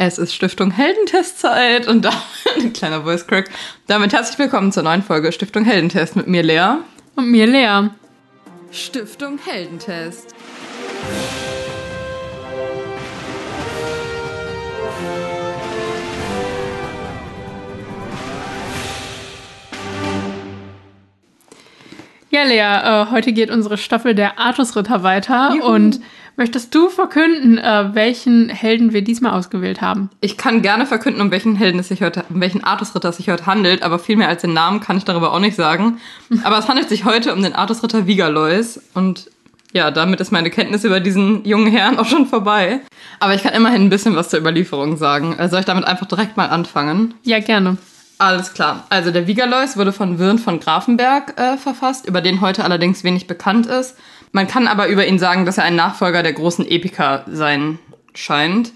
Es ist Stiftung Heldentestzeit und da ein kleiner Voice Crack. Damit herzlich willkommen zur neuen Folge Stiftung Heldentest mit mir Lea und mir Lea. Stiftung Heldentest. Lea, äh, heute geht unsere Staffel der Artusritter weiter Juhu. und möchtest du verkünden, äh, welchen Helden wir diesmal ausgewählt haben? Ich kann gerne verkünden, um welchen Helden es sich heute, um welchen Artusritter es sich heute handelt, aber viel mehr als den Namen kann ich darüber auch nicht sagen. aber es handelt sich heute um den Artusritter Vigalois und ja, damit ist meine Kenntnis über diesen jungen Herrn auch schon vorbei. Aber ich kann immerhin ein bisschen was zur Überlieferung sagen. Also soll ich damit einfach direkt mal anfangen? Ja, gerne. Alles klar. Also der Vigalois wurde von Wirn von Grafenberg äh, verfasst, über den heute allerdings wenig bekannt ist. Man kann aber über ihn sagen, dass er ein Nachfolger der großen Epiker sein scheint.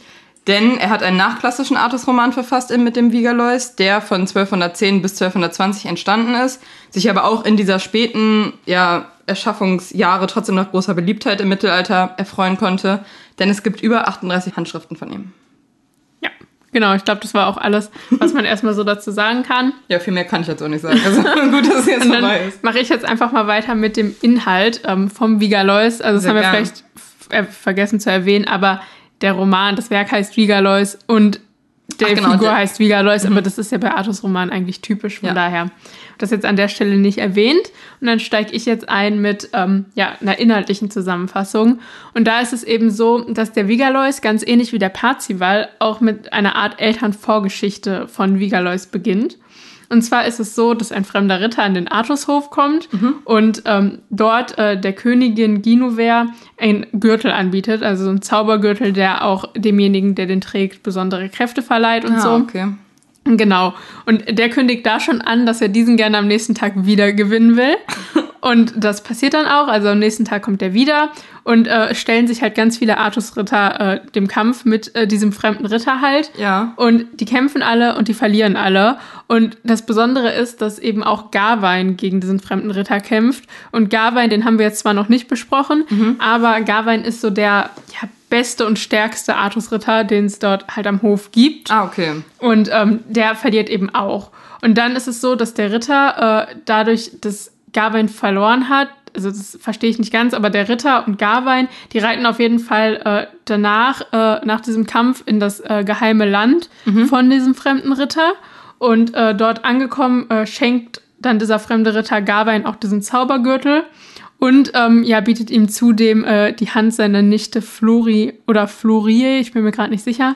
Denn er hat einen nachklassischen Artusroman verfasst mit dem Vigalois, der von 1210 bis 1220 entstanden ist, sich aber auch in dieser späten ja, Erschaffungsjahre trotzdem noch großer Beliebtheit im Mittelalter erfreuen konnte. Denn es gibt über 38 Handschriften von ihm. Genau, ich glaube, das war auch alles, was man erstmal so dazu sagen kann. Ja, viel mehr kann ich jetzt auch nicht sagen. Also gut, dass es jetzt vorbei ist. Mache ich jetzt einfach mal weiter mit dem Inhalt ähm, vom Vigalois. Also das Sehr haben wir gern. vielleicht äh, vergessen zu erwähnen, aber der Roman, das Werk heißt Vigalois und der Ach, genau, Figur der, heißt Vigalois, mhm. aber das ist ja bei Artus Roman eigentlich typisch, von ja. daher das jetzt an der Stelle nicht erwähnt. Und dann steige ich jetzt ein mit ähm, ja, einer inhaltlichen Zusammenfassung. Und da ist es eben so, dass der Vigalois ganz ähnlich wie der Parzival auch mit einer Art Elternvorgeschichte von Vigalois beginnt. Und zwar ist es so, dass ein fremder Ritter an den Artushof kommt mhm. und ähm, dort äh, der Königin Ginuver ein Gürtel anbietet, also so ein Zaubergürtel, der auch demjenigen, der den trägt, besondere Kräfte verleiht und ah, so. Okay. Genau. Und der kündigt da schon an, dass er diesen gerne am nächsten Tag wieder gewinnen will. Und das passiert dann auch. Also am nächsten Tag kommt er wieder und äh, stellen sich halt ganz viele Artus-Ritter äh, dem Kampf mit äh, diesem fremden Ritter halt. Ja. Und die kämpfen alle und die verlieren alle. Und das Besondere ist, dass eben auch Garwein gegen diesen fremden Ritter kämpft. Und Garwein, den haben wir jetzt zwar noch nicht besprochen, mhm. aber Garwein ist so der ja, beste und stärkste Artus-Ritter, den es dort halt am Hof gibt. Ah, okay. Und ähm, der verliert eben auch. Und dann ist es so, dass der Ritter äh, dadurch, dass Gawain verloren hat, also das verstehe ich nicht ganz, aber der Ritter und Gawain, die reiten auf jeden Fall äh, danach, äh, nach diesem Kampf, in das äh, geheime Land mhm. von diesem fremden Ritter. Und äh, dort angekommen, äh, schenkt dann dieser fremde Ritter Gawain auch diesen Zaubergürtel. Und ähm, ja, bietet ihm zudem äh, die Hand seiner Nichte Flori oder Florie, ich bin mir gerade nicht sicher.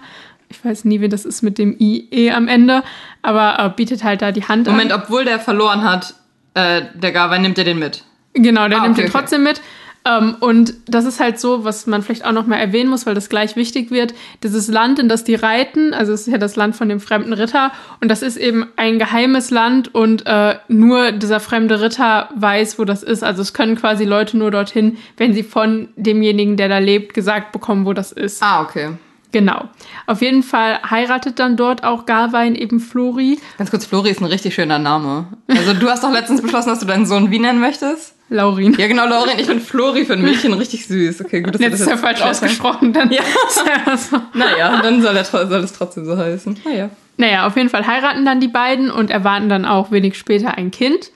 Ich weiß nie, wie das ist mit dem IE am Ende, aber äh, bietet halt da die Hand Moment, an. obwohl der verloren hat, äh, der Gawain nimmt er den mit. Genau, der ah, nimmt okay, den trotzdem okay. mit. Ähm, und das ist halt so, was man vielleicht auch noch mal erwähnen muss, weil das gleich wichtig wird. Dieses Land, in das die reiten, also es ist ja das Land von dem fremden Ritter und das ist eben ein geheimes Land und äh, nur dieser fremde Ritter weiß, wo das ist. Also es können quasi Leute nur dorthin, wenn sie von demjenigen, der da lebt, gesagt bekommen, wo das ist. Ah, okay. Genau. Auf jeden Fall heiratet dann dort auch Garwein eben Flori. Ganz kurz, Flori ist ein richtig schöner Name. Also du hast doch letztens beschlossen, dass du deinen Sohn wie nennen möchtest? Laurin. Ja, genau, Laurin. Ich bin Flori für ein Mädchen richtig süß. Okay, gut, dass Jetzt ist ja falsch ausgesprochen. Dann ja. ja so. Naja, dann soll, er, soll es trotzdem so heißen. Naja. Naja, auf jeden Fall heiraten dann die beiden und erwarten dann auch wenig später ein Kind.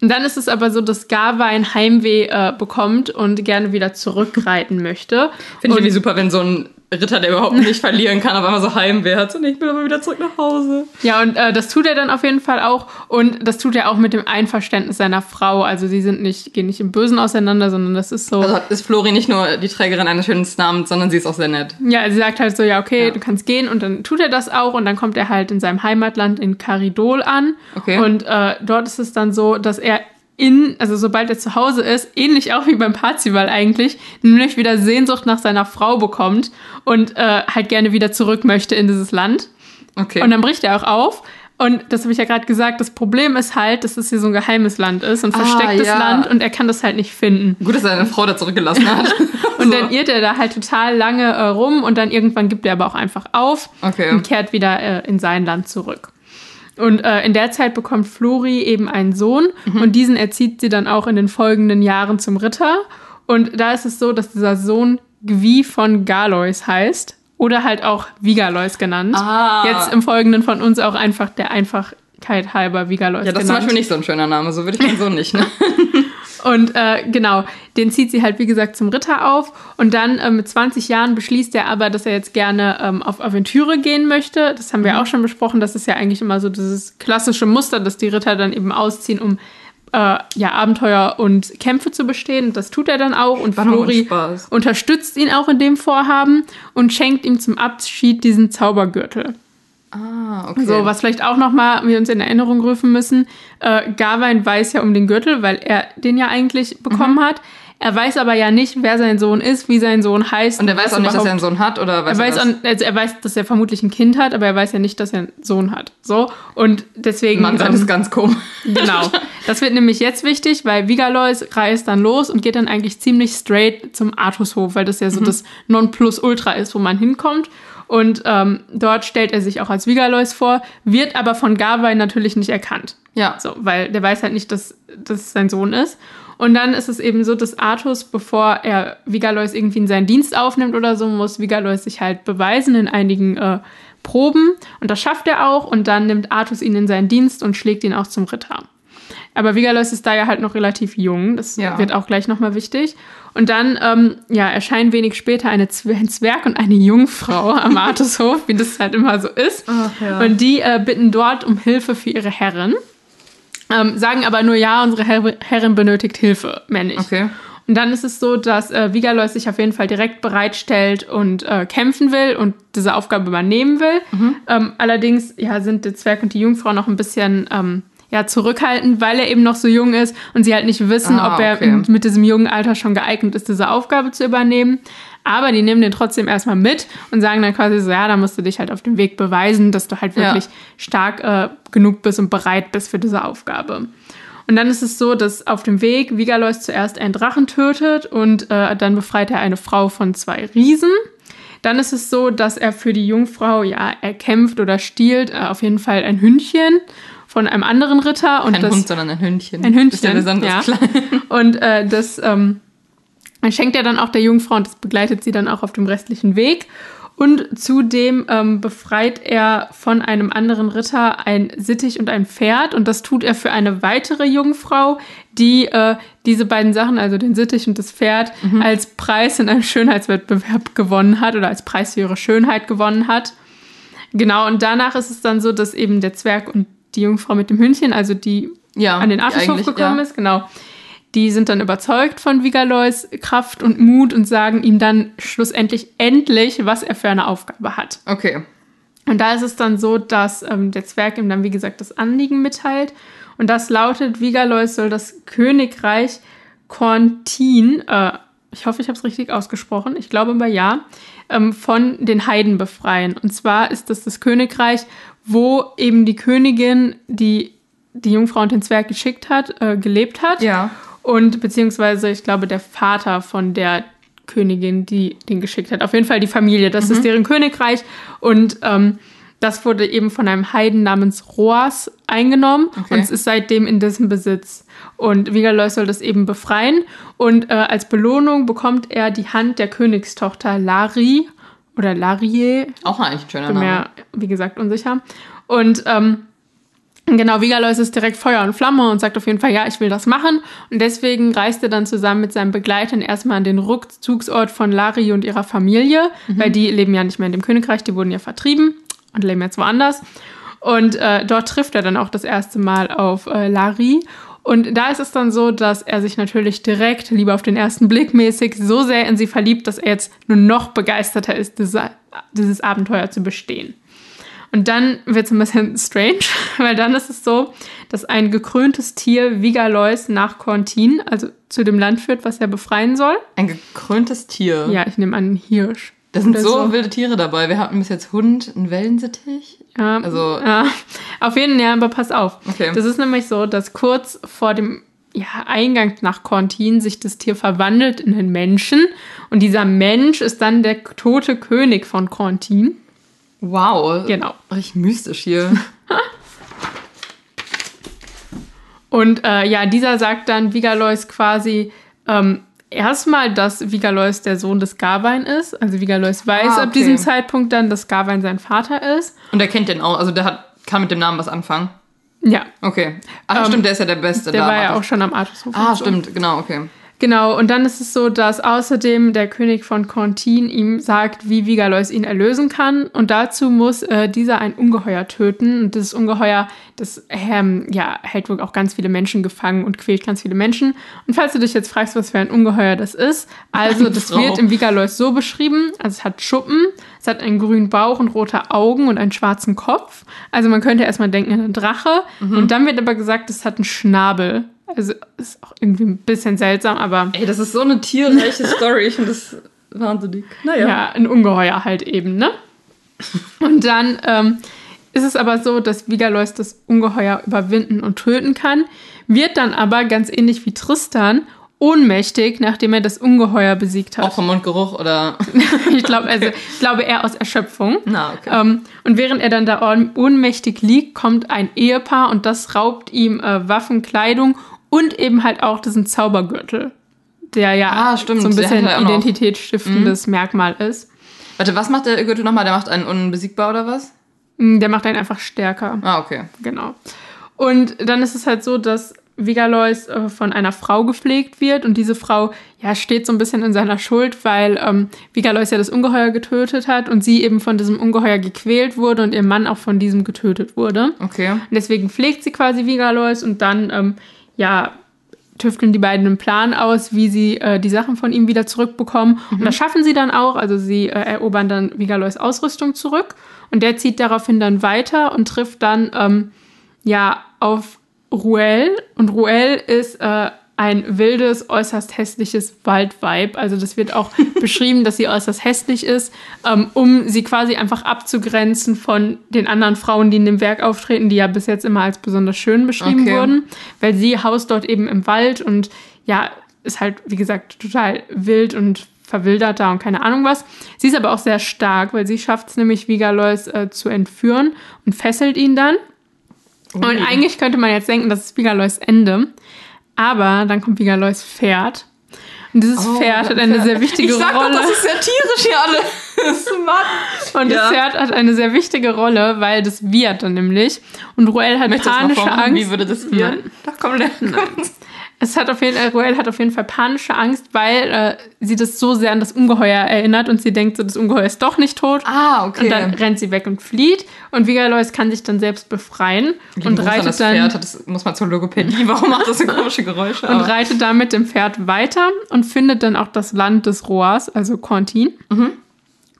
Und dann ist es aber so, dass Garwein Heimweh äh, bekommt und gerne wieder zurückreiten möchte. Finde ich irgendwie super, wenn so ein Ritter, der überhaupt nicht verlieren kann, aber immer so Heimweh hat. Und ich will aber wieder zurück nach Hause. Ja, und äh, das tut er dann auf jeden Fall auch. Und das tut er auch mit dem Einverständnis seiner Frau. Also sie sind nicht, gehen nicht im Bösen auseinander, sondern das ist so. Also ist Flori nicht nur die Trägerin eines schönen Namens, sondern sie ist auch sehr nett. Ja, sie sagt halt so, ja, okay, ja. du kannst gehen. Und dann tut er das auch. Und dann kommt er halt in seinem Heimatland in Caridol an. Okay. Und äh, dort ist es dann so, dass er in, also sobald er zu Hause ist, ähnlich auch wie beim Parzival eigentlich, nämlich wieder Sehnsucht nach seiner Frau bekommt und äh, halt gerne wieder zurück möchte in dieses Land. Okay. Und dann bricht er auch auf. Und das habe ich ja gerade gesagt, das Problem ist halt, dass es hier so ein geheimes Land ist und ah, verstecktes ja. Land und er kann das halt nicht finden. Gut, dass er seine Frau da zurückgelassen hat. und so. dann irrt er da halt total lange äh, rum und dann irgendwann gibt er aber auch einfach auf okay. und kehrt wieder äh, in sein Land zurück. Und äh, in der Zeit bekommt Flori eben einen Sohn mhm. und diesen erzieht sie dann auch in den folgenden Jahren zum Ritter. Und da ist es so, dass dieser Sohn Gwi von Galois heißt. oder halt auch Vigalois genannt. Ah. Jetzt im Folgenden von uns auch einfach der Einfachkeit halber Vigalois genannt. Ja, das ist zum Beispiel nicht so ein schöner Name, so würde ich den so nicht, ne? Und äh, genau, den zieht sie halt, wie gesagt, zum Ritter auf. Und dann äh, mit 20 Jahren beschließt er aber, dass er jetzt gerne ähm, auf Aventüre gehen möchte. Das haben wir mhm. auch schon besprochen. Das ist ja eigentlich immer so dieses klassische Muster, dass die Ritter dann eben ausziehen, um äh, ja, Abenteuer und Kämpfe zu bestehen. Das tut er dann auch. Und Flori unterstützt ihn auch in dem Vorhaben und schenkt ihm zum Abschied diesen Zaubergürtel. Ah, okay. So, was vielleicht auch nochmal wir uns in Erinnerung rufen müssen. Äh, Gawain weiß ja um den Gürtel, weil er den ja eigentlich bekommen mhm. hat. Er weiß aber ja nicht, wer sein Sohn ist, wie sein Sohn heißt. Und er weiß auch nicht, dass er einen Sohn hat, oder weiß er, weiß er, also er weiß, dass er vermutlich ein Kind hat, aber er weiß ja nicht, dass er einen Sohn hat. So. Und deswegen. Man sagt ähm, es ganz komisch. Genau. Das wird nämlich jetzt wichtig, weil Vigalois reist dann los und geht dann eigentlich ziemlich straight zum Artushof, weil das ja so mhm. das Nonplusultra ist, wo man hinkommt. Und ähm, dort stellt er sich auch als Vigalois vor, wird aber von Gawain natürlich nicht erkannt. Ja. So, weil der weiß halt nicht, dass das sein Sohn ist. Und dann ist es eben so, dass Artus, bevor er Vigalois irgendwie in seinen Dienst aufnimmt oder so, muss Vigalois sich halt beweisen in einigen äh, Proben. Und das schafft er auch. Und dann nimmt Artus ihn in seinen Dienst und schlägt ihn auch zum Ritter. Aber Vigalois ist da ja halt noch relativ jung. Das ja. wird auch gleich nochmal wichtig. Und dann ähm, ja, erscheinen wenig später eine Zwer ein Zwerg und eine Jungfrau am Artushof, wie das halt immer so ist. Ach, ja. Und die äh, bitten dort um Hilfe für ihre Herrin. Ähm, sagen aber nur, ja, unsere Her Herrin benötigt Hilfe, männlich. Okay. Und dann ist es so, dass äh, Vigalois sich auf jeden Fall direkt bereitstellt und äh, kämpfen will und diese Aufgabe übernehmen will. Mhm. Ähm, allerdings ja, sind der Zwerg und die Jungfrau noch ein bisschen ähm, ja, zurückhaltend, weil er eben noch so jung ist und sie halt nicht wissen, ah, ob er okay. mit diesem jungen Alter schon geeignet ist, diese Aufgabe zu übernehmen. Aber die nehmen den trotzdem erstmal mit und sagen dann quasi so, ja, da musst du dich halt auf dem Weg beweisen, dass du halt wirklich ja. stark äh, genug bist und bereit bist für diese Aufgabe. Und dann ist es so, dass auf dem Weg Vigalois zuerst einen Drachen tötet und äh, dann befreit er eine Frau von zwei Riesen. Dann ist es so, dass er für die Jungfrau, ja, er kämpft oder stiehlt, äh, auf jeden Fall ein Hündchen von einem anderen Ritter. Und Kein das, Hund, sondern ein Hündchen. Ein Hündchen, ja. Klein. Und äh, das ähm, schenkt er dann auch der Jungfrau und das begleitet sie dann auch auf dem restlichen Weg. Und zudem ähm, befreit er von einem anderen Ritter ein Sittich und ein Pferd. Und das tut er für eine weitere Jungfrau, die äh, diese beiden Sachen, also den Sittich und das Pferd, mhm. als Preis in einem Schönheitswettbewerb gewonnen hat oder als Preis für ihre Schönheit gewonnen hat. Genau, und danach ist es dann so, dass eben der Zwerg und die Jungfrau mit dem Hündchen, also die ja, an den Artushof gekommen ja. ist, genau. Die sind dann überzeugt von Vigalois Kraft und Mut und sagen ihm dann schlussendlich endlich, was er für eine Aufgabe hat. Okay. Und da ist es dann so, dass ähm, der Zwerg ihm dann, wie gesagt, das Anliegen mitteilt. Und das lautet, Vigalois soll das Königreich Cortin, äh, ich hoffe, ich habe es richtig ausgesprochen, ich glaube aber ja, ähm, von den Heiden befreien. Und zwar ist das das Königreich, wo eben die Königin, die die Jungfrau und den Zwerg geschickt hat, äh, gelebt hat. Ja. Und beziehungsweise, ich glaube, der Vater von der Königin, die den geschickt hat. Auf jeden Fall die Familie. Das mhm. ist deren Königreich. Und ähm, das wurde eben von einem Heiden namens Roas eingenommen okay. und es ist seitdem in dessen Besitz. Und Vigalois soll das eben befreien. Und äh, als Belohnung bekommt er die Hand der Königstochter Lari oder Larie. Auch eigentlich ein schöner Name. Mehr, wie gesagt, unsicher. Und ähm, genau, Vigalois ist direkt Feuer und Flamme und sagt auf jeden Fall, ja, ich will das machen. Und deswegen reist er dann zusammen mit seinen Begleitern erstmal an den Rückzugsort von Lari und ihrer Familie, mhm. weil die leben ja nicht mehr in dem Königreich, die wurden ja vertrieben und leben jetzt woanders. Und äh, dort trifft er dann auch das erste Mal auf äh, Lari und da ist es dann so, dass er sich natürlich direkt, lieber auf den ersten Blick mäßig, so sehr in sie verliebt, dass er jetzt nur noch begeisterter ist, diese, dieses Abenteuer zu bestehen. Und dann wird es ein bisschen strange, weil dann ist es so, dass ein gekröntes Tier Vigalois nach Cortin, also zu dem Land führt, was er befreien soll. Ein gekröntes Tier? Ja, ich nehme an, ein Hirsch. Da sind so, so, wilde Tiere dabei. Wir hatten bis jetzt Hund, einen Wellensittich. Ja, also ja. auf jeden Fall, aber pass auf. Okay. Das ist nämlich so, dass kurz vor dem ja, Eingang nach Cortin sich das Tier verwandelt in einen Menschen und dieser Mensch ist dann der tote König von Cortin. Wow. Genau. Richtig mystisch hier. und äh, ja, dieser sagt dann Vigalois quasi, ähm, erstmal, dass Vigalois der Sohn des Gawain ist. Also Vigalois weiß ah, okay. ab diesem Zeitpunkt dann, dass Gawain sein Vater ist. Und er kennt den auch, also der hat, kann mit dem Namen was anfangen. Ja. Okay. Ach, ähm, stimmt, der ist ja der Beste. Der da, war ja auch schon am Artushof. Ah, stimmt, genau, okay. Genau, und dann ist es so, dass außerdem der König von Contin ihm sagt, wie Vigalois ihn erlösen kann. Und dazu muss äh, dieser ein Ungeheuer töten. Und dieses Ungeheuer, das ähm, ja, hält wohl auch ganz viele Menschen gefangen und quält ganz viele Menschen. Und falls du dich jetzt fragst, was für ein Ungeheuer das ist, also das wird im Vigalois so beschrieben, also es hat Schuppen, es hat einen grünen Bauch und rote Augen und einen schwarzen Kopf. Also man könnte erstmal denken, ein Drache. Mhm. Und dann wird aber gesagt, es hat einen Schnabel. Also ist auch irgendwie ein bisschen seltsam, aber. Ey, das ist so eine tierreiche Story. Ich finde das wahnsinnig. Naja. Ja, ein Ungeheuer halt eben, ne? Und dann ähm, ist es aber so, dass Vigalois das Ungeheuer überwinden und töten kann, wird dann aber ganz ähnlich wie Tristan ohnmächtig, nachdem er das Ungeheuer besiegt hat. Auch vom Mundgeruch oder? ich glaube, also ich glaube eher aus Erschöpfung. Na, okay. Ähm, und während er dann da ohnmächtig liegt, kommt ein Ehepaar und das raubt ihm äh, Waffen, Kleidung und eben halt auch diesen Zaubergürtel, der ja ah, so ein bisschen identitätsstiftendes mhm. Merkmal ist. Warte, was macht der Gürtel nochmal? Der macht einen unbesiegbar oder was? Mm, der macht einen einfach stärker. Ah, okay. Genau. Und dann ist es halt so, dass Vigalois äh, von einer Frau gepflegt wird und diese Frau ja steht so ein bisschen in seiner Schuld, weil ähm, Vigalois ja das Ungeheuer getötet hat und sie eben von diesem Ungeheuer gequält wurde und ihr Mann auch von diesem getötet wurde. Okay. Und deswegen pflegt sie quasi Vigalois und dann ähm, ja, tüfteln die beiden einen Plan aus, wie sie äh, die Sachen von ihm wieder zurückbekommen. Mhm. Und das schaffen sie dann auch. Also sie äh, erobern dann Vigalois Ausrüstung zurück. Und der zieht daraufhin dann weiter und trifft dann ähm, ja auf Ruel. Und Ruel ist äh, ein wildes, äußerst hässliches Waldweib. Also das wird auch beschrieben, dass sie äußerst hässlich ist, ähm, um sie quasi einfach abzugrenzen von den anderen Frauen, die in dem Werk auftreten, die ja bis jetzt immer als besonders schön beschrieben okay. wurden, weil sie haust dort eben im Wald und ja, ist halt, wie gesagt, total wild und verwildert da und keine Ahnung was. Sie ist aber auch sehr stark, weil sie schafft es nämlich, Vigalois äh, zu entführen und fesselt ihn dann. Und eigentlich könnte man jetzt denken, das ist Vigalois Ende. Aber dann kommt Vigalois Pferd. Und dieses oh, Pferd hat eine sehr wichtige ich sag Rolle. Doch, das ist sehr tierisch hier alles. Mann. Und ja. das Pferd hat eine sehr wichtige Rolle, weil das wird dann nämlich. Und Ruel hat Möchtest panische Angst. Wie würde das werden? Doch, komm, lernen. Es hat auf jeden Fall, Ruel hat auf jeden Fall panische Angst, weil äh, sie das so sehr an das Ungeheuer erinnert und sie denkt, so, das Ungeheuer ist doch nicht tot. Ah, okay. Und dann rennt sie weg und flieht. Und Vigalois kann sich dann selbst befreien Wie und reitet das dann. Pferd das muss man zur Logopädie. Warum macht das so komische Geräusche? und reitet dann mit dem Pferd weiter und findet dann auch das Land des Roas, also Contin. Mhm.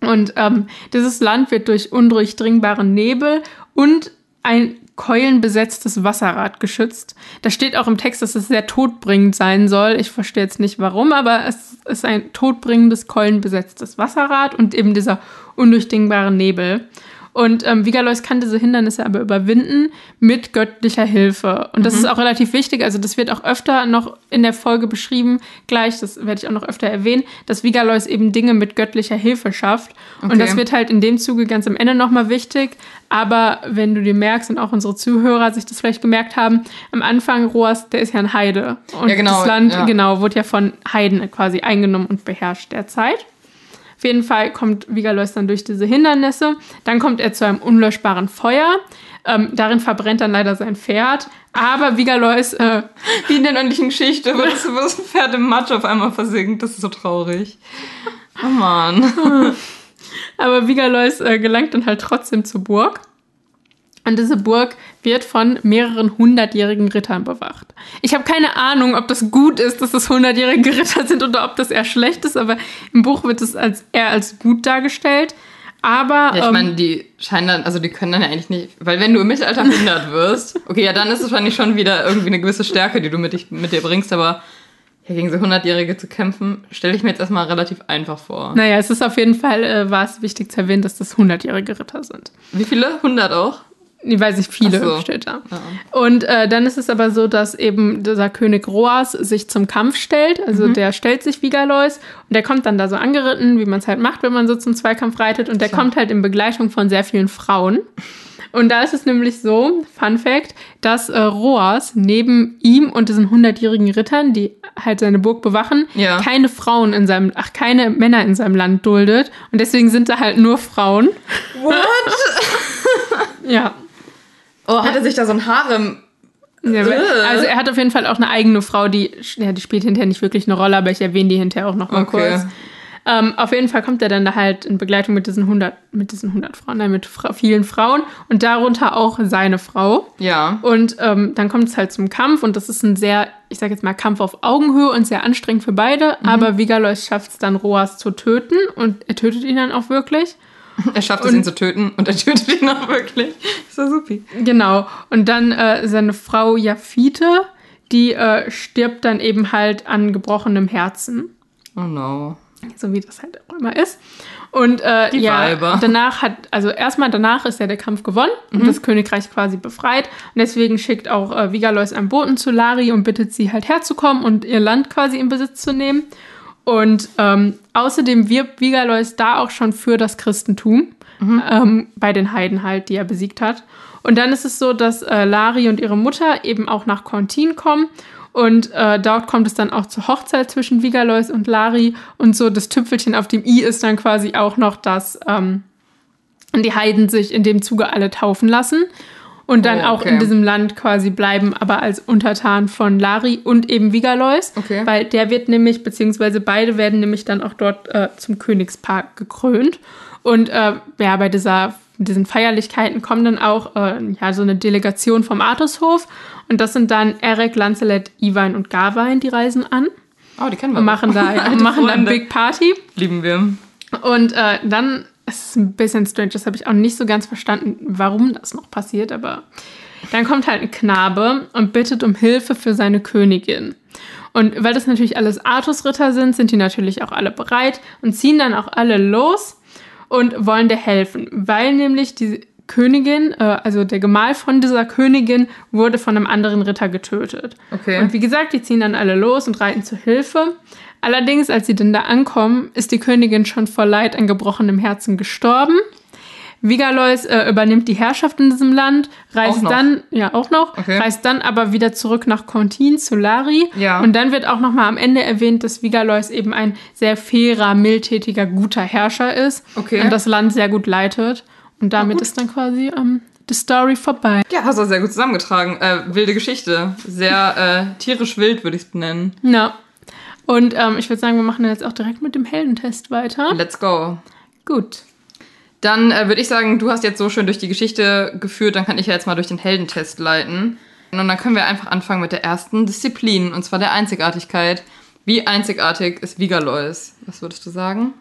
Und ähm, dieses Land wird durch undurchdringbaren Nebel und ein keulenbesetztes Wasserrad geschützt. Da steht auch im Text, dass es sehr todbringend sein soll. Ich verstehe jetzt nicht warum, aber es ist ein todbringendes, keulenbesetztes Wasserrad und eben dieser undurchdringbare Nebel. Und ähm, Vigalois kann diese Hindernisse aber überwinden mit göttlicher Hilfe. Und das mhm. ist auch relativ wichtig. Also das wird auch öfter noch in der Folge beschrieben, gleich, das werde ich auch noch öfter erwähnen, dass Vigalois eben Dinge mit göttlicher Hilfe schafft. Okay. Und das wird halt in dem Zuge ganz am Ende nochmal wichtig. Aber wenn du dir merkst und auch unsere Zuhörer sich das vielleicht gemerkt haben, am Anfang Roas, der ist ja ein Heide. Und ja, genau, das Land, ja. genau, wurde ja von Heiden quasi eingenommen und beherrscht derzeit. Auf jeden Fall kommt Vigalois dann durch diese Hindernisse. Dann kommt er zu einem unlöschbaren Feuer. Ähm, darin verbrennt dann leider sein Pferd. Aber Vigalois, äh, wie in der nördlichen Geschichte, wo das, wo das Pferd im Matsch auf einmal versinkt. Das ist so traurig. Oh Mann. Aber Vigalois äh, gelangt dann halt trotzdem zur Burg. Und diese Burg wird von mehreren hundertjährigen Rittern bewacht. Ich habe keine Ahnung, ob das gut ist, dass das hundertjährige Ritter sind oder ob das eher schlecht ist, aber im Buch wird es als, eher als gut dargestellt. Aber. Ja, ich ähm, meine, die scheinen dann, also die können dann ja eigentlich nicht, weil wenn du im Mittelalter 100 wirst, okay, ja, dann ist es wahrscheinlich schon wieder irgendwie eine gewisse Stärke, die du mit, dich, mit dir bringst, aber ja, gegen so 100-Jährige zu kämpfen, stelle ich mir jetzt erstmal relativ einfach vor. Naja, es ist auf jeden Fall, äh, war es wichtig zu erwähnen, dass das 100-jährige Ritter sind. Wie viele? 100 auch? Ich weiß nicht, viele so. steht da. Ja. Und äh, dann ist es aber so, dass eben dieser König Roas sich zum Kampf stellt. Also mhm. der stellt sich Vigalois und der kommt dann da so angeritten, wie man es halt macht, wenn man so zum Zweikampf reitet. Und der Klar. kommt halt in Begleitung von sehr vielen Frauen. Und da ist es nämlich so, Fun Fact, dass äh, Roas neben ihm und diesen hundertjährigen Rittern, die halt seine Burg bewachen, ja. keine Frauen in seinem, ach, keine Männer in seinem Land duldet. Und deswegen sind da halt nur Frauen. What? ja. Oh, hat er sich da so ein Harem ja, also er hat auf jeden Fall auch eine eigene Frau, die, ja, die spielt hinterher nicht wirklich eine Rolle, aber ich erwähne die hinterher auch noch mal okay. kurz. Ähm, auf jeden Fall kommt er dann da halt in Begleitung mit diesen 100, mit diesen 100 Frauen, nein, mit fra vielen Frauen und darunter auch seine Frau. Ja. Und ähm, dann kommt es halt zum Kampf und das ist ein sehr, ich sag jetzt mal, Kampf auf Augenhöhe und sehr anstrengend für beide. Mhm. Aber Vigalois schafft es dann, Roas zu töten und er tötet ihn dann auch wirklich. Er schafft es, ihn zu töten und er tötet ihn auch wirklich. War supi. Genau. Und dann äh, seine Frau Jafite, die äh, stirbt dann eben halt an gebrochenem Herzen. Oh no. So wie das halt auch immer ist. Und äh, die ja, Weiber. danach hat, also erstmal danach ist ja der Kampf gewonnen mhm. und das Königreich quasi befreit. Und deswegen schickt auch äh, Vigalois einen Boten zu Lari und bittet sie halt herzukommen und ihr Land quasi in Besitz zu nehmen. Und ähm, außerdem wirbt Vigalois da auch schon für das Christentum, mhm. ähm, bei den Heiden halt, die er besiegt hat. Und dann ist es so, dass äh, Lari und ihre Mutter eben auch nach Contin kommen. Und äh, dort kommt es dann auch zur Hochzeit zwischen Vigalois und Lari. Und so das Tüpfelchen auf dem i ist dann quasi auch noch, dass ähm, die Heiden sich in dem Zuge alle taufen lassen und dann oh, okay. auch in diesem Land quasi bleiben, aber als Untertan von Lari und eben Vigalois. Okay. Weil der wird nämlich, beziehungsweise beide werden nämlich dann auch dort äh, zum Königspark gekrönt. Und äh, ja, bei dieser, diesen Feierlichkeiten kommen dann auch äh, ja, so eine Delegation vom Artushof. Und das sind dann Eric, Lancelot, Ivan und Garwein, die reisen an. Oh, die kennen wir. Und machen da, ja, machen da ein Big Party. Lieben wir. Und äh, dann es ist ein bisschen strange, das habe ich auch nicht so ganz verstanden, warum das noch passiert, aber dann kommt halt ein Knabe und bittet um Hilfe für seine Königin. Und weil das natürlich alles Artusritter sind, sind die natürlich auch alle bereit und ziehen dann auch alle los und wollen dir helfen, weil nämlich die Königin, äh, also der Gemahl von dieser Königin, wurde von einem anderen Ritter getötet. Okay. Und wie gesagt, die ziehen dann alle los und reiten zur Hilfe. Allerdings, als sie dann da ankommen, ist die Königin schon vor Leid an gebrochenem Herzen gestorben. Vigalois äh, übernimmt die Herrschaft in diesem Land, reist dann, ja auch noch, okay. reist dann aber wieder zurück nach Contin zu Lari. Ja. Und dann wird auch noch mal am Ende erwähnt, dass Vigalois eben ein sehr fairer, mildtätiger, guter Herrscher ist okay. und das Land sehr gut leitet. Und damit ist dann quasi ähm, die Story vorbei. Ja, hast du sehr gut zusammengetragen. Äh, wilde Geschichte. Sehr äh, tierisch wild, würde ich es benennen. Ja. Und ähm, ich würde sagen, wir machen jetzt auch direkt mit dem Heldentest weiter. Let's go. Gut. Dann äh, würde ich sagen, du hast jetzt so schön durch die Geschichte geführt, dann kann ich ja jetzt mal durch den Heldentest leiten. Und dann können wir einfach anfangen mit der ersten Disziplin, und zwar der Einzigartigkeit. Wie einzigartig ist Vigalois? Was würdest du sagen?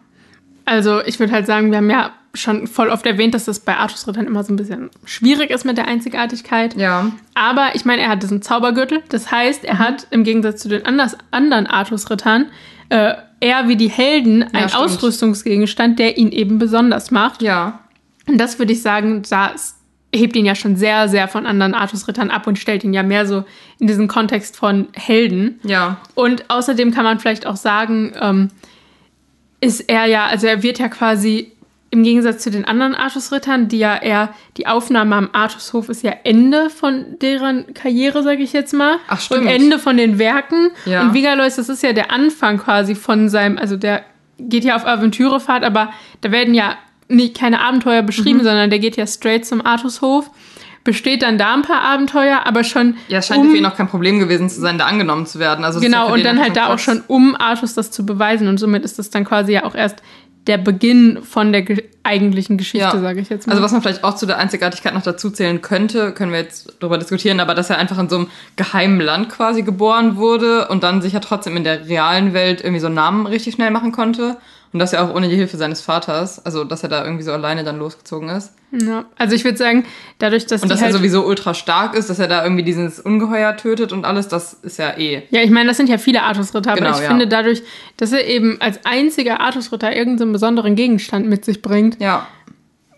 Also ich würde halt sagen, wir haben ja schon voll oft erwähnt, dass das bei Artusrittern immer so ein bisschen schwierig ist mit der Einzigartigkeit. Ja. Aber ich meine, er hat diesen Zaubergürtel. Das heißt, er mhm. hat im Gegensatz zu den anders, anderen Artusrittern äh, eher wie die Helden ja, einen stimmt. Ausrüstungsgegenstand, der ihn eben besonders macht. Ja. Und das würde ich sagen, das hebt ihn ja schon sehr, sehr von anderen Artusrittern ab und stellt ihn ja mehr so in diesen Kontext von Helden. Ja. Und außerdem kann man vielleicht auch sagen, ähm, ist er ja, also er wird ja quasi im Gegensatz zu den anderen Artusrittern, die ja eher, die Aufnahme am Artushof ist ja Ende von deren Karriere, sage ich jetzt mal. Ach, stimmt. Und Ende von den Werken. Ja. Und Vigalois, das ist ja der Anfang quasi von seinem, also der geht ja auf Aventürefahrt, aber da werden ja nicht keine Abenteuer beschrieben, mhm. sondern der geht ja straight zum Artushof besteht dann da ein paar Abenteuer, aber schon. Ja, scheint um, für ihn auch kein Problem gewesen zu sein, da angenommen zu werden. Also genau, und dann halt da auch schon, um Artus das zu beweisen. Und somit ist das dann quasi ja auch erst der Beginn von der ge eigentlichen Geschichte, ja. sage ich jetzt mal. Also was man vielleicht auch zu der Einzigartigkeit noch dazu zählen könnte, können wir jetzt darüber diskutieren, aber dass er einfach in so einem geheimen Land quasi geboren wurde und dann sich ja trotzdem in der realen Welt irgendwie so einen Namen richtig schnell machen konnte. Und das ja auch ohne die Hilfe seines Vaters, also dass er da irgendwie so alleine dann losgezogen ist. Ja, also ich würde sagen, dadurch, dass. Und dass halt er sowieso ultra stark ist, dass er da irgendwie dieses Ungeheuer tötet und alles, das ist ja eh. Ja, ich meine, das sind ja viele Artusritter, genau, aber ich ja. finde dadurch, dass er eben als einziger Artusritter irgendeinen besonderen Gegenstand mit sich bringt, ja.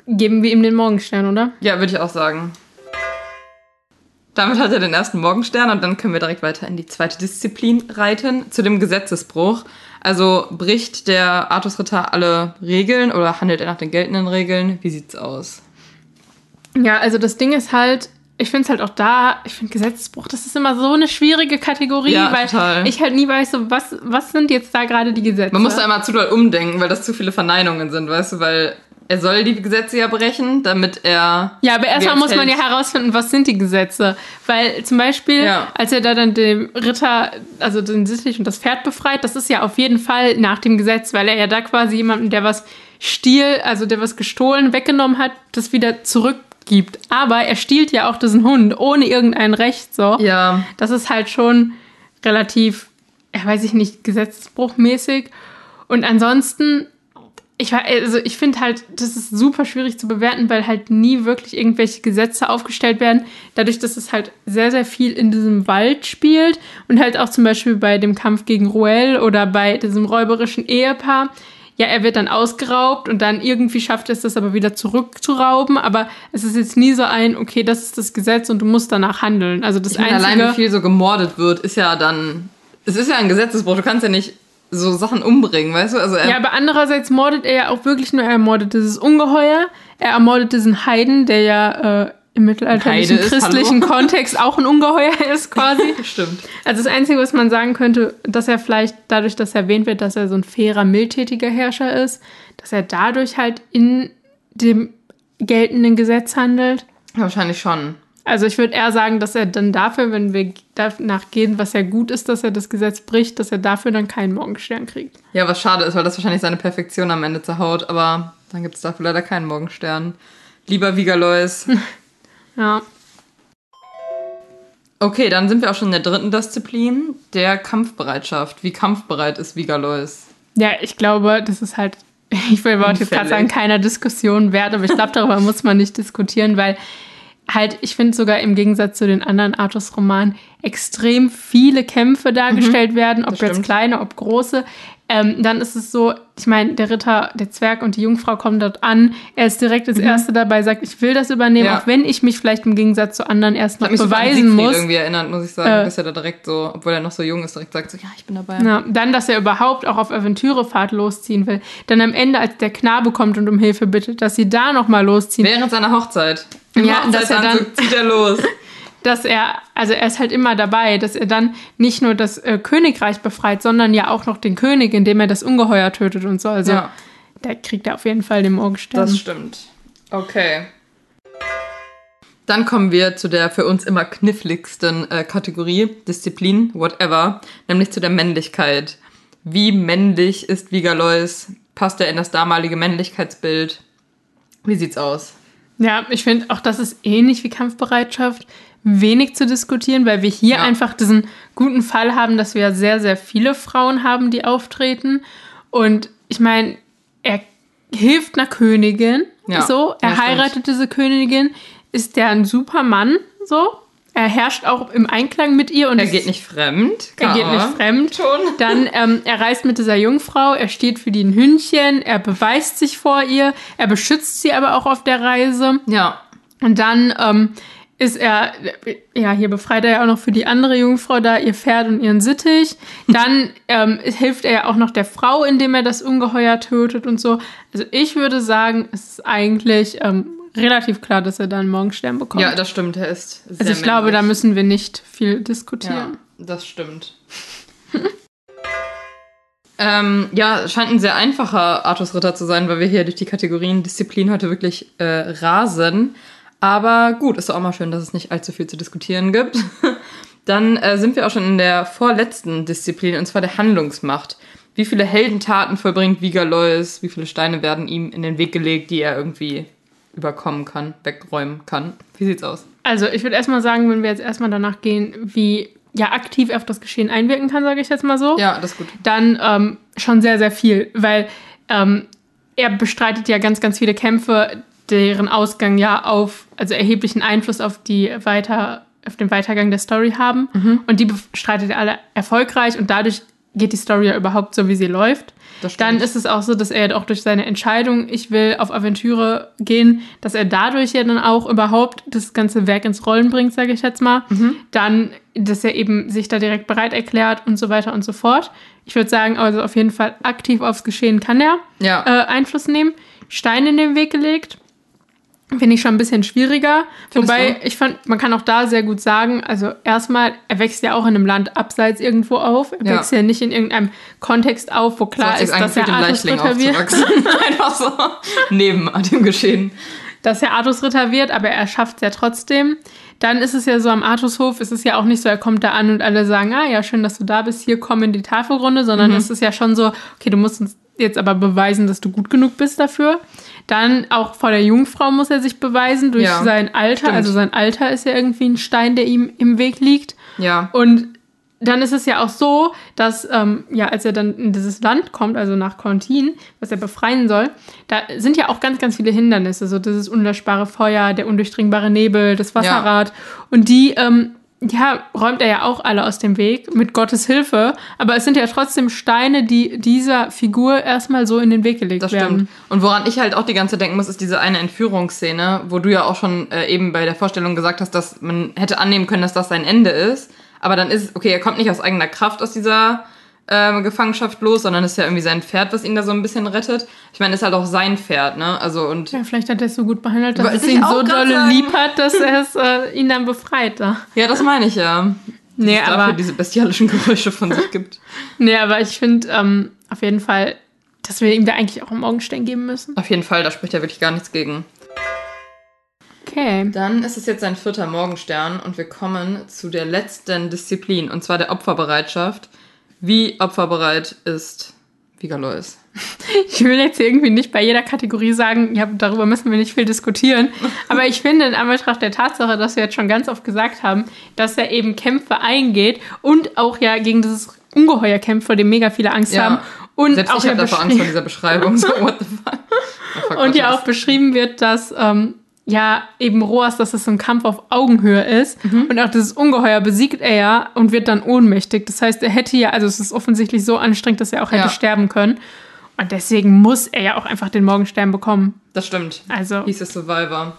geben wir ihm den Morgenstern, oder? Ja, würde ich auch sagen. Damit hat er den ersten Morgenstern und dann können wir direkt weiter in die zweite Disziplin reiten, zu dem Gesetzesbruch. Also bricht der Artusritter alle Regeln oder handelt er nach den geltenden Regeln? Wie sieht's aus? Ja, also das Ding ist halt, ich finde es halt auch da, ich finde Gesetzesbruch, das ist immer so eine schwierige Kategorie, ja, weil total. ich halt nie weiß, so, was, was sind jetzt da gerade die Gesetze. Man muss da immer zu doll umdenken, weil das zu viele Verneinungen sind, weißt du, weil er soll die Gesetze ja brechen, damit er. Ja, aber erstmal muss man ja herausfinden, was sind die Gesetze. Weil zum Beispiel, ja. als er da dann dem Ritter, also den Sittlich und das Pferd befreit, das ist ja auf jeden Fall nach dem Gesetz, weil er ja da quasi jemanden, der was stiel, also der was gestohlen, weggenommen hat, das wieder zurückgibt. Aber er stiehlt ja auch diesen Hund ohne irgendein Recht, so. Ja. Das ist halt schon relativ, ja, weiß ich nicht, gesetzesbruchmäßig. Und ansonsten ich, also ich finde halt, das ist super schwierig zu bewerten, weil halt nie wirklich irgendwelche Gesetze aufgestellt werden. Dadurch, dass es halt sehr, sehr viel in diesem Wald spielt und halt auch zum Beispiel bei dem Kampf gegen Ruel oder bei diesem räuberischen Ehepaar. Ja, er wird dann ausgeraubt und dann irgendwie schafft es das aber wieder zurückzurauben. Aber es ist jetzt nie so ein, okay, das ist das Gesetz und du musst danach handeln. Also das ich meine, Einzige, allein wie viel so gemordet wird, ist ja dann, es ist ja ein Gesetzesbruch. Du kannst ja nicht so Sachen umbringen, weißt du? Also ja, aber andererseits mordet er ja auch wirklich nur, er ermordet dieses Ungeheuer, er ermordet diesen Heiden, der ja äh, im mittelalterlichen ist, christlichen hallo? Kontext auch ein Ungeheuer ist quasi. Stimmt. Also das Einzige, was man sagen könnte, dass er vielleicht dadurch, dass erwähnt wird, dass er so ein fairer, mildtätiger Herrscher ist, dass er dadurch halt in dem geltenden Gesetz handelt. wahrscheinlich schon. Also ich würde eher sagen, dass er dann dafür, wenn wir danach gehen, was ja gut ist, dass er das Gesetz bricht, dass er dafür dann keinen Morgenstern kriegt. Ja, was schade ist, weil das wahrscheinlich seine Perfektion am Ende zerhaut, aber dann gibt es dafür leider keinen Morgenstern. Lieber Vigalois. ja. Okay, dann sind wir auch schon in der dritten Disziplin, der Kampfbereitschaft. Wie kampfbereit ist Vigalois? Ja, ich glaube, das ist halt, ich will jetzt gerade sagen, keiner Diskussion wert, aber ich glaube, darüber muss man nicht diskutieren, weil halt, ich finde sogar im Gegensatz zu den anderen Artus-Romanen extrem viele Kämpfe dargestellt mhm, werden, ob jetzt kleine, ob große. Ähm, dann ist es so, ich meine, der Ritter, der Zwerg und die Jungfrau kommen dort an. Er ist direkt das mhm. Erste dabei, sagt, ich will das übernehmen, ja. auch wenn ich mich vielleicht im Gegensatz zu anderen erst noch beweisen muss. irgendwie erinnert, muss ich sagen, äh, dass er da direkt so, obwohl er noch so jung ist, direkt sagt so, ja, ich bin dabei. Ja, dann, dass er überhaupt auch auf Aventürefahrt losziehen will. Dann am Ende, als der Knabe kommt und um Hilfe bittet, dass sie da noch mal losziehen. Während seiner Hochzeit. Ja, dass er dann zieht er los. dass er, also er ist halt immer dabei, dass er dann nicht nur das äh, Königreich befreit, sondern ja auch noch den König, indem er das Ungeheuer tötet und so. Also ja. da kriegt er auf jeden Fall den Morgenstern. Das stimmt. Okay. Dann kommen wir zu der für uns immer kniffligsten äh, Kategorie, Disziplin, whatever, nämlich zu der Männlichkeit. Wie männlich ist Vigalois? Passt er in das damalige Männlichkeitsbild? Wie sieht's aus? Ja, ich finde auch, das ist ähnlich wie Kampfbereitschaft wenig zu diskutieren, weil wir hier ja. einfach diesen guten Fall haben, dass wir sehr, sehr viele Frauen haben, die auftreten. Und ich meine, er hilft einer Königin, ja, so, er heiratet diese Königin, ist der ein super Mann, so. Er herrscht auch im Einklang mit ihr und er geht nicht fremd. Er geht nicht fremd. Schon. Dann ähm, er reist mit dieser Jungfrau. Er steht für die ein Hündchen. Er beweist sich vor ihr. Er beschützt sie aber auch auf der Reise. Ja. Und dann ähm, ist er, ja, hier befreit er ja auch noch für die andere Jungfrau da ihr Pferd und ihren Sittich. Dann ähm, hilft er ja auch noch der Frau, indem er das Ungeheuer tötet und so. Also ich würde sagen, es ist eigentlich ähm, relativ klar, dass er da einen Morgenstern bekommt. Ja, das stimmt, er ist. Sehr also ich männlich. glaube, da müssen wir nicht viel diskutieren. Ja, das stimmt. ähm, ja, scheint ein sehr einfacher Artus-Ritter zu sein, weil wir hier durch die Kategorien Disziplin heute wirklich äh, rasen. Aber gut, ist doch auch mal schön, dass es nicht allzu viel zu diskutieren gibt. Dann äh, sind wir auch schon in der vorletzten Disziplin, und zwar der Handlungsmacht. Wie viele Heldentaten vollbringt Vigalois? Wie viele Steine werden ihm in den Weg gelegt, die er irgendwie überkommen kann, wegräumen kann? Wie sieht's aus? Also, ich würde erstmal sagen, wenn wir jetzt erstmal danach gehen, wie ja aktiv auf das Geschehen einwirken kann, sage ich jetzt mal so. Ja, das ist gut. Dann ähm, schon sehr, sehr viel, weil ähm, er bestreitet ja ganz, ganz viele Kämpfe, deren Ausgang ja auf, also erheblichen Einfluss auf die weiter, auf den Weitergang der Story haben. Mhm. Und die bestreitet er alle erfolgreich und dadurch geht die Story ja überhaupt so, wie sie läuft. Dann ist es auch so, dass er auch durch seine Entscheidung, ich will auf Aventüre gehen, dass er dadurch ja dann auch überhaupt das ganze Werk ins Rollen bringt, sage ich jetzt mal. Mhm. Dann, dass er eben sich da direkt bereit erklärt und so weiter und so fort. Ich würde sagen, also auf jeden Fall aktiv aufs Geschehen kann er ja. äh, Einfluss nehmen. Stein in den Weg gelegt finde ich schon ein bisschen schwieriger. Findest Wobei du? ich fand, man kann auch da sehr gut sagen, also erstmal, er wächst ja auch in einem Land abseits irgendwo auf. Er wächst ja, ja nicht in irgendeinem Kontext auf, wo klar ist, dass er Artusritter wird. Einfach so neben dem Geschehen. Dass er Artusritter wird, aber er schafft es ja trotzdem. Dann ist es ja so am Artushof, ist es ja auch nicht so, er kommt da an und alle sagen, ah ja, schön, dass du da bist, hier komm in die Tafelrunde, sondern mhm. es ist ja schon so, okay, du musst uns jetzt aber beweisen, dass du gut genug bist dafür. Dann auch vor der Jungfrau muss er sich beweisen durch ja, sein Alter. Stimmt. Also sein Alter ist ja irgendwie ein Stein, der ihm im Weg liegt. Ja. Und dann ist es ja auch so, dass, ähm, ja, als er dann in dieses Land kommt, also nach Contin, was er befreien soll, da sind ja auch ganz, ganz viele Hindernisse. So dieses unlöschbare Feuer, der undurchdringbare Nebel, das Wasserrad. Ja. Und die ähm, ja, räumt er ja auch alle aus dem Weg mit Gottes Hilfe. Aber es sind ja trotzdem Steine, die dieser Figur erstmal so in den Weg gelegt das werden. Stimmt. Und woran ich halt auch die ganze Zeit denken muss, ist diese eine Entführungsszene, wo du ja auch schon äh, eben bei der Vorstellung gesagt hast, dass man hätte annehmen können, dass das sein Ende ist. Aber dann ist, okay, er kommt nicht aus eigener Kraft aus dieser äh, Gefangenschaft los, sondern es ist ja irgendwie sein Pferd, was ihn da so ein bisschen rettet. Ich meine, ist halt auch sein Pferd, ne? Also und ja, vielleicht hat er es so gut behandelt, dass es ihn so dolle sagen. lieb hat, dass er es äh, ihn dann befreit. Da. Ja, das meine ich ja. Dass nee, es aber dafür diese bestialischen Geräusche von sich gibt. Nee, aber ich finde ähm, auf jeden Fall, dass wir ihm da eigentlich auch einen Morgenstern geben müssen. Auf jeden Fall, da spricht ja wirklich gar nichts gegen. Okay. Dann ist es jetzt ein vierter Morgenstern und wir kommen zu der letzten Disziplin, und zwar der Opferbereitschaft. Wie opferbereit ist Vigalois? Ich will jetzt irgendwie nicht bei jeder Kategorie sagen, ja, darüber müssen wir nicht viel diskutieren. Aber ich finde in Anbetracht der Tatsache, dass wir jetzt schon ganz oft gesagt haben, dass er eben Kämpfe eingeht und auch ja gegen dieses Ungeheuer kämpft, vor dem mega viele Angst ja. haben. Und Selbst auch ich habe davor Angst vor dieser Beschreibung. So, what the fuck? Oh, und ja auch beschrieben wird, dass ähm, ja eben Roas, dass es so ein Kampf auf Augenhöhe ist. Mhm. Und auch dieses Ungeheuer besiegt er ja und wird dann ohnmächtig. Das heißt, er hätte ja, also es ist offensichtlich so anstrengend, dass er auch hätte ja. sterben können. Und deswegen muss er ja auch einfach den Morgenstern bekommen. Das stimmt. Also. Hieß es Survivor.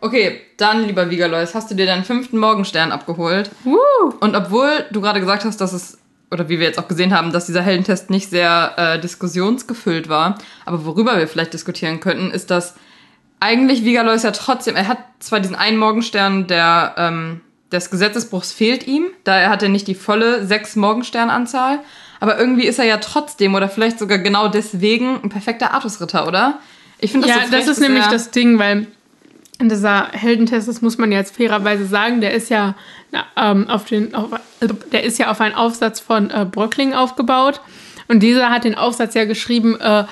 Okay, dann, lieber Vigalois, hast du dir deinen fünften Morgenstern abgeholt. Woo. Und obwohl du gerade gesagt hast, dass es, oder wie wir jetzt auch gesehen haben, dass dieser Heldentest nicht sehr äh, diskussionsgefüllt war, aber worüber wir vielleicht diskutieren könnten, ist, dass eigentlich Vigalois ja trotzdem, er hat zwar diesen einen Morgenstern der, ähm, des Gesetzesbruchs fehlt ihm, da er hat er nicht die volle sechs Morgensternanzahl, aber irgendwie ist er ja trotzdem oder vielleicht sogar genau deswegen ein perfekter Artusritter, oder? Ich finde das Ja, so das ist nämlich das Ding, weil dieser Heldentest, das muss man jetzt fairerweise sagen, der ist ja ähm, auf den, auf, der ist ja auf einen Aufsatz von äh, Bröckling aufgebaut. Und dieser hat den Aufsatz ja geschrieben, äh,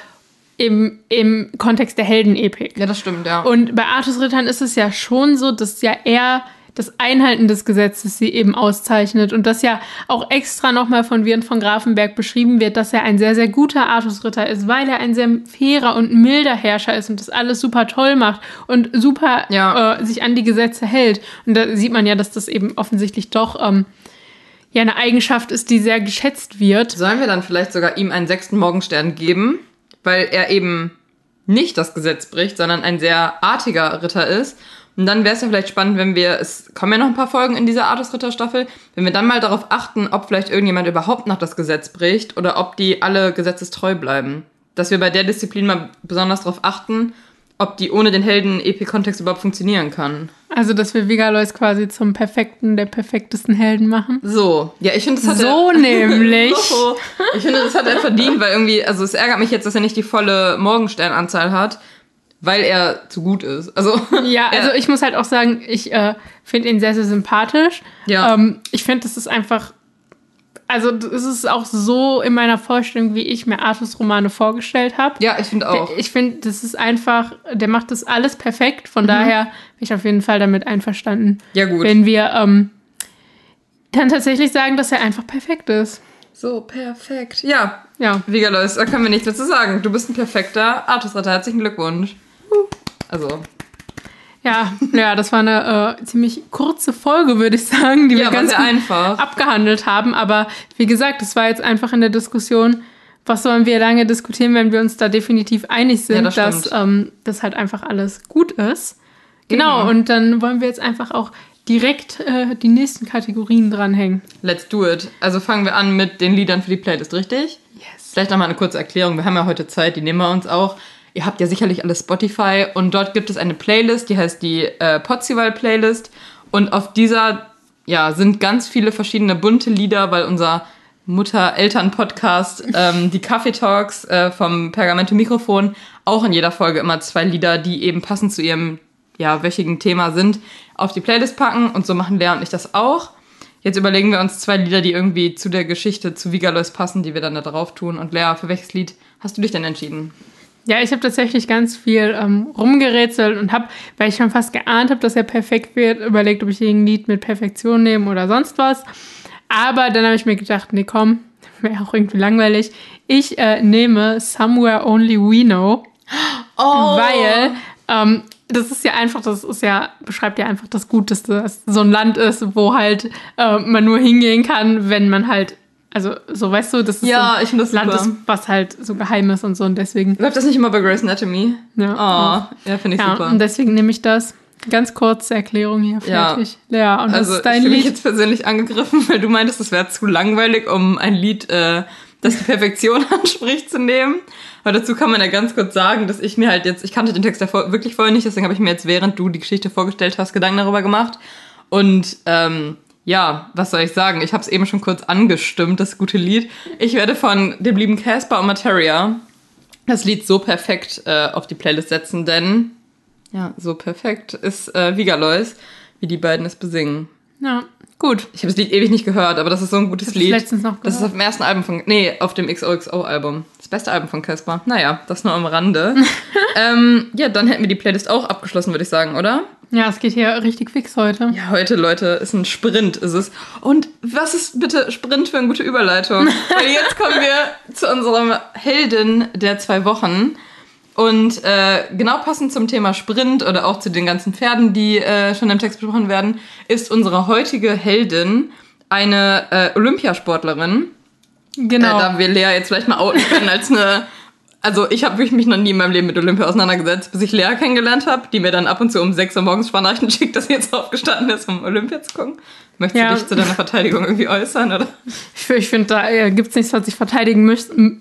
im, im Kontext der Heldenepik. Ja, das stimmt, ja. Und bei Artus Rittern ist es ja schon so, dass ja eher das Einhalten des Gesetzes sie eben auszeichnet und das ja auch extra nochmal von Wirt von Grafenberg beschrieben wird, dass er ein sehr, sehr guter Artusritter ist, weil er ein sehr fairer und milder Herrscher ist und das alles super toll macht und super ja. äh, sich an die Gesetze hält. Und da sieht man ja, dass das eben offensichtlich doch ähm, ja eine Eigenschaft ist, die sehr geschätzt wird. Sollen wir dann vielleicht sogar ihm einen sechsten Morgenstern geben? Weil er eben nicht das Gesetz bricht, sondern ein sehr artiger Ritter ist. Und dann wäre es ja vielleicht spannend, wenn wir, es kommen ja noch ein paar Folgen in dieser Artus-Ritter-Staffel, wenn wir dann mal darauf achten, ob vielleicht irgendjemand überhaupt noch das Gesetz bricht oder ob die alle gesetzestreu bleiben. Dass wir bei der Disziplin mal besonders darauf achten, ob die ohne den Helden-EP-Kontext überhaupt funktionieren kann. Also, dass wir Vigalois quasi zum perfekten, der perfektesten Helden machen. So, ja, ich finde, das hat So er, nämlich. so. Ich finde, das hat er verdient, weil irgendwie, also es ärgert mich jetzt, dass er nicht die volle Morgensternanzahl hat, weil er zu gut ist. Also, ja, also ich muss halt auch sagen, ich äh, finde ihn sehr, sehr sympathisch. Ja. Ähm, ich finde, das ist einfach also es ist auch so in meiner Vorstellung, wie ich mir Artus-Romane vorgestellt habe. Ja, ich finde auch. Ich finde, das ist einfach, der macht das alles perfekt. Von mhm. daher bin ich auf jeden Fall damit einverstanden. Ja, gut. Wenn wir ähm, dann tatsächlich sagen, dass er einfach perfekt ist. So, perfekt. Ja. Ja. Vigalois, da können wir nichts dazu sagen. Du bist ein perfekter Artus-Ritter. Herzlichen Glückwunsch. Also, ja, ja, das war eine äh, ziemlich kurze Folge, würde ich sagen, die ja, wir ganz einfach. abgehandelt haben. Aber wie gesagt, es war jetzt einfach in der Diskussion, was sollen wir lange diskutieren, wenn wir uns da definitiv einig sind, ja, das dass ähm, das halt einfach alles gut ist. Genau, mhm. und dann wollen wir jetzt einfach auch direkt äh, die nächsten Kategorien dranhängen. Let's do it. Also fangen wir an mit den Liedern für die Playlist, richtig? Yes. Vielleicht nochmal eine kurze Erklärung. Wir haben ja heute Zeit, die nehmen wir uns auch. Ihr habt ja sicherlich alle Spotify und dort gibt es eine Playlist, die heißt die äh, Potzival Playlist. Und auf dieser ja, sind ganz viele verschiedene bunte Lieder, weil unser Mutter-Eltern-Podcast, ähm, die Kaffee Talks äh, vom Pergamento Mikrofon, auch in jeder Folge immer zwei Lieder, die eben passend zu ihrem ja, wöchigen Thema sind, auf die Playlist packen. Und so machen Lea und ich das auch. Jetzt überlegen wir uns zwei Lieder, die irgendwie zu der Geschichte zu Vigalois passen, die wir dann da drauf tun. Und Lea, für welches Lied hast du dich denn entschieden? Ja, ich habe tatsächlich ganz viel ähm, rumgerätselt und habe, weil ich schon fast geahnt habe, dass er perfekt wird, überlegt, ob ich irgendein Lied mit Perfektion nehme oder sonst was. Aber dann habe ich mir gedacht, nee, komm, wäre auch irgendwie langweilig. Ich äh, nehme Somewhere Only We Know, oh. weil ähm, das ist ja einfach, das ist ja, beschreibt ja einfach das Guteste, dass so ein Land ist, wo halt äh, man nur hingehen kann, wenn man halt also, so weißt du, das ist ja, so ich das Land, ist, was halt so geheim ist und so und deswegen. Läuft das nicht immer bei Grace Anatomy? Ja. Oh, ja, finde ich ja, super. Und deswegen nehme ich das. Ganz kurze Erklärung hier, fertig. Ja, ja und also, das ist dein ich Lied. Ich mich jetzt persönlich angegriffen, weil du meintest, es wäre zu langweilig, um ein Lied, äh, das die Perfektion anspricht, zu nehmen. Aber dazu kann man ja ganz kurz sagen, dass ich mir halt jetzt, ich kannte den Text davor wirklich vorher nicht, deswegen habe ich mir jetzt, während du die Geschichte vorgestellt hast, Gedanken darüber gemacht. Und ähm, ja, was soll ich sagen? Ich habe es eben schon kurz angestimmt, das gute Lied. Ich werde von dem lieben Casper und Materia das Lied so perfekt äh, auf die Playlist setzen, denn ja, so perfekt ist äh, Vigalois, wie die beiden es besingen. Ja, gut. Ich habe das Lied ewig nicht gehört, aber das ist so ein gutes Lied. letztens noch gehört. Das ist auf dem ersten Album von, nee, auf dem XOXO-Album. Das beste Album von Casper. Naja, das nur am Rande. ähm, ja, dann hätten wir die Playlist auch abgeschlossen, würde ich sagen, oder? Ja, es geht hier richtig fix heute. Ja, heute, Leute, ist ein Sprint, ist es. Und was ist bitte Sprint für eine gute Überleitung? Weil jetzt kommen wir zu unserem Heldin der zwei Wochen. Und äh, genau passend zum Thema Sprint oder auch zu den ganzen Pferden, die äh, schon im Text besprochen werden, ist unsere heutige Heldin eine äh, Olympiasportlerin. Genau. Äh, da wir Lea jetzt vielleicht mal outen können als eine also ich habe mich noch nie in meinem Leben mit Olympia auseinandergesetzt, bis ich Lea kennengelernt habe, die mir dann ab und zu um 6 Uhr morgens Sprachnachrichten schickt, dass sie jetzt aufgestanden ist, um Olympia zu gucken. Möchtest ja. du dich zu deiner Verteidigung irgendwie äußern, oder? Ich, ich finde, da äh, gibt es nichts, was ich verteidigen müsste,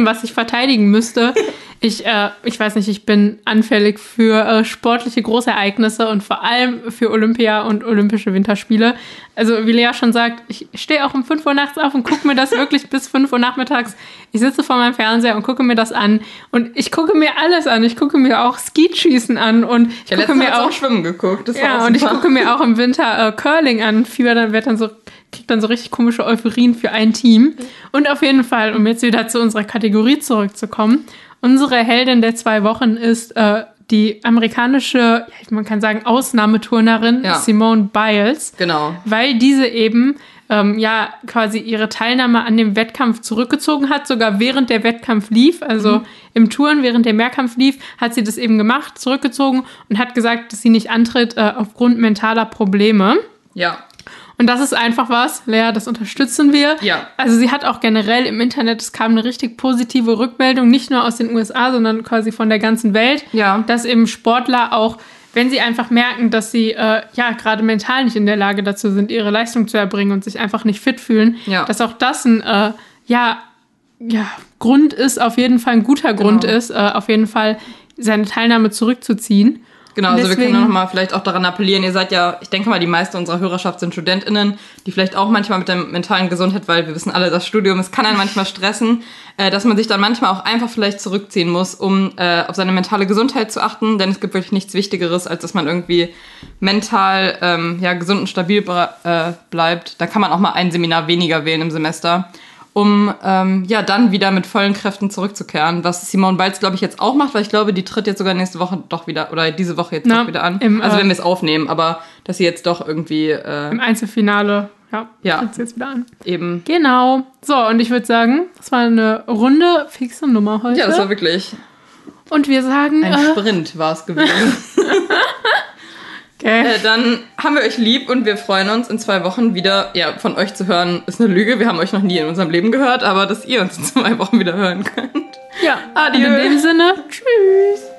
was ich verteidigen müsste. Ich, äh, ich weiß nicht, ich bin anfällig für äh, sportliche Großereignisse und vor allem für Olympia und Olympische Winterspiele. Also, wie Lea schon sagt, ich stehe auch um 5 Uhr nachts auf und gucke mir das wirklich bis 5 Uhr nachmittags. Ich sitze vor meinem Fernseher und gucke mir das an. Und ich gucke mir alles an. Ich gucke mir auch Skeetschießen an und ich ja, gucke mir auch, auch Schwimmen geguckt. Das ja, und ich gucke mir auch im Winter äh, Curling an. Fieber, dann wird dann so kriegt dann so richtig komische Euphorien für ein Team. Und auf jeden Fall, um jetzt wieder zu unserer Kategorie zurückzukommen, Unsere Heldin der zwei Wochen ist äh, die amerikanische, man kann sagen, Ausnahmeturnerin ja. Simone Biles. Genau. Weil diese eben ähm, ja quasi ihre Teilnahme an dem Wettkampf zurückgezogen hat, sogar während der Wettkampf lief, also mhm. im Touren, während der Mehrkampf lief, hat sie das eben gemacht, zurückgezogen und hat gesagt, dass sie nicht antritt äh, aufgrund mentaler Probleme. Ja. Und das ist einfach was, Lea, das unterstützen wir. Ja. Also sie hat auch generell im Internet, es kam eine richtig positive Rückmeldung, nicht nur aus den USA, sondern quasi von der ganzen Welt, ja. dass eben Sportler auch wenn sie einfach merken, dass sie äh, ja gerade mental nicht in der Lage dazu sind, ihre Leistung zu erbringen und sich einfach nicht fit fühlen, ja. dass auch das ein äh, ja, ja, Grund ist, auf jeden Fall ein guter Grund genau. ist, äh, auf jeden Fall seine Teilnahme zurückzuziehen. Genau, also wir können noch mal vielleicht auch daran appellieren, ihr seid ja, ich denke mal, die meisten unserer Hörerschaft sind StudentInnen, die vielleicht auch manchmal mit der mentalen Gesundheit, weil wir wissen alle, das Studium, es kann einen manchmal stressen, äh, dass man sich dann manchmal auch einfach vielleicht zurückziehen muss, um äh, auf seine mentale Gesundheit zu achten, denn es gibt wirklich nichts Wichtigeres, als dass man irgendwie mental ähm, ja, gesund und stabil äh, bleibt. Da kann man auch mal ein Seminar weniger wählen im Semester um ähm, ja dann wieder mit vollen Kräften zurückzukehren, was Simone Biles glaube ich jetzt auch macht, weil ich glaube, die tritt jetzt sogar nächste Woche doch wieder oder diese Woche jetzt Na, doch wieder an. Im, also wenn äh, wir es aufnehmen, aber dass sie jetzt doch irgendwie äh, im Einzelfinale ja, ja. tritt sie jetzt wieder an. Eben. Genau. So und ich würde sagen, das war eine runde fixe Nummer heute. Ja, das war wirklich. Und wir sagen ein äh, Sprint war es gewesen. Okay. Äh, dann haben wir euch lieb und wir freuen uns in zwei Wochen wieder. Ja, von euch zu hören ist eine Lüge. Wir haben euch noch nie in unserem Leben gehört, aber dass ihr uns in zwei Wochen wieder hören könnt. Ja, adieu. in dem Sinne, tschüss.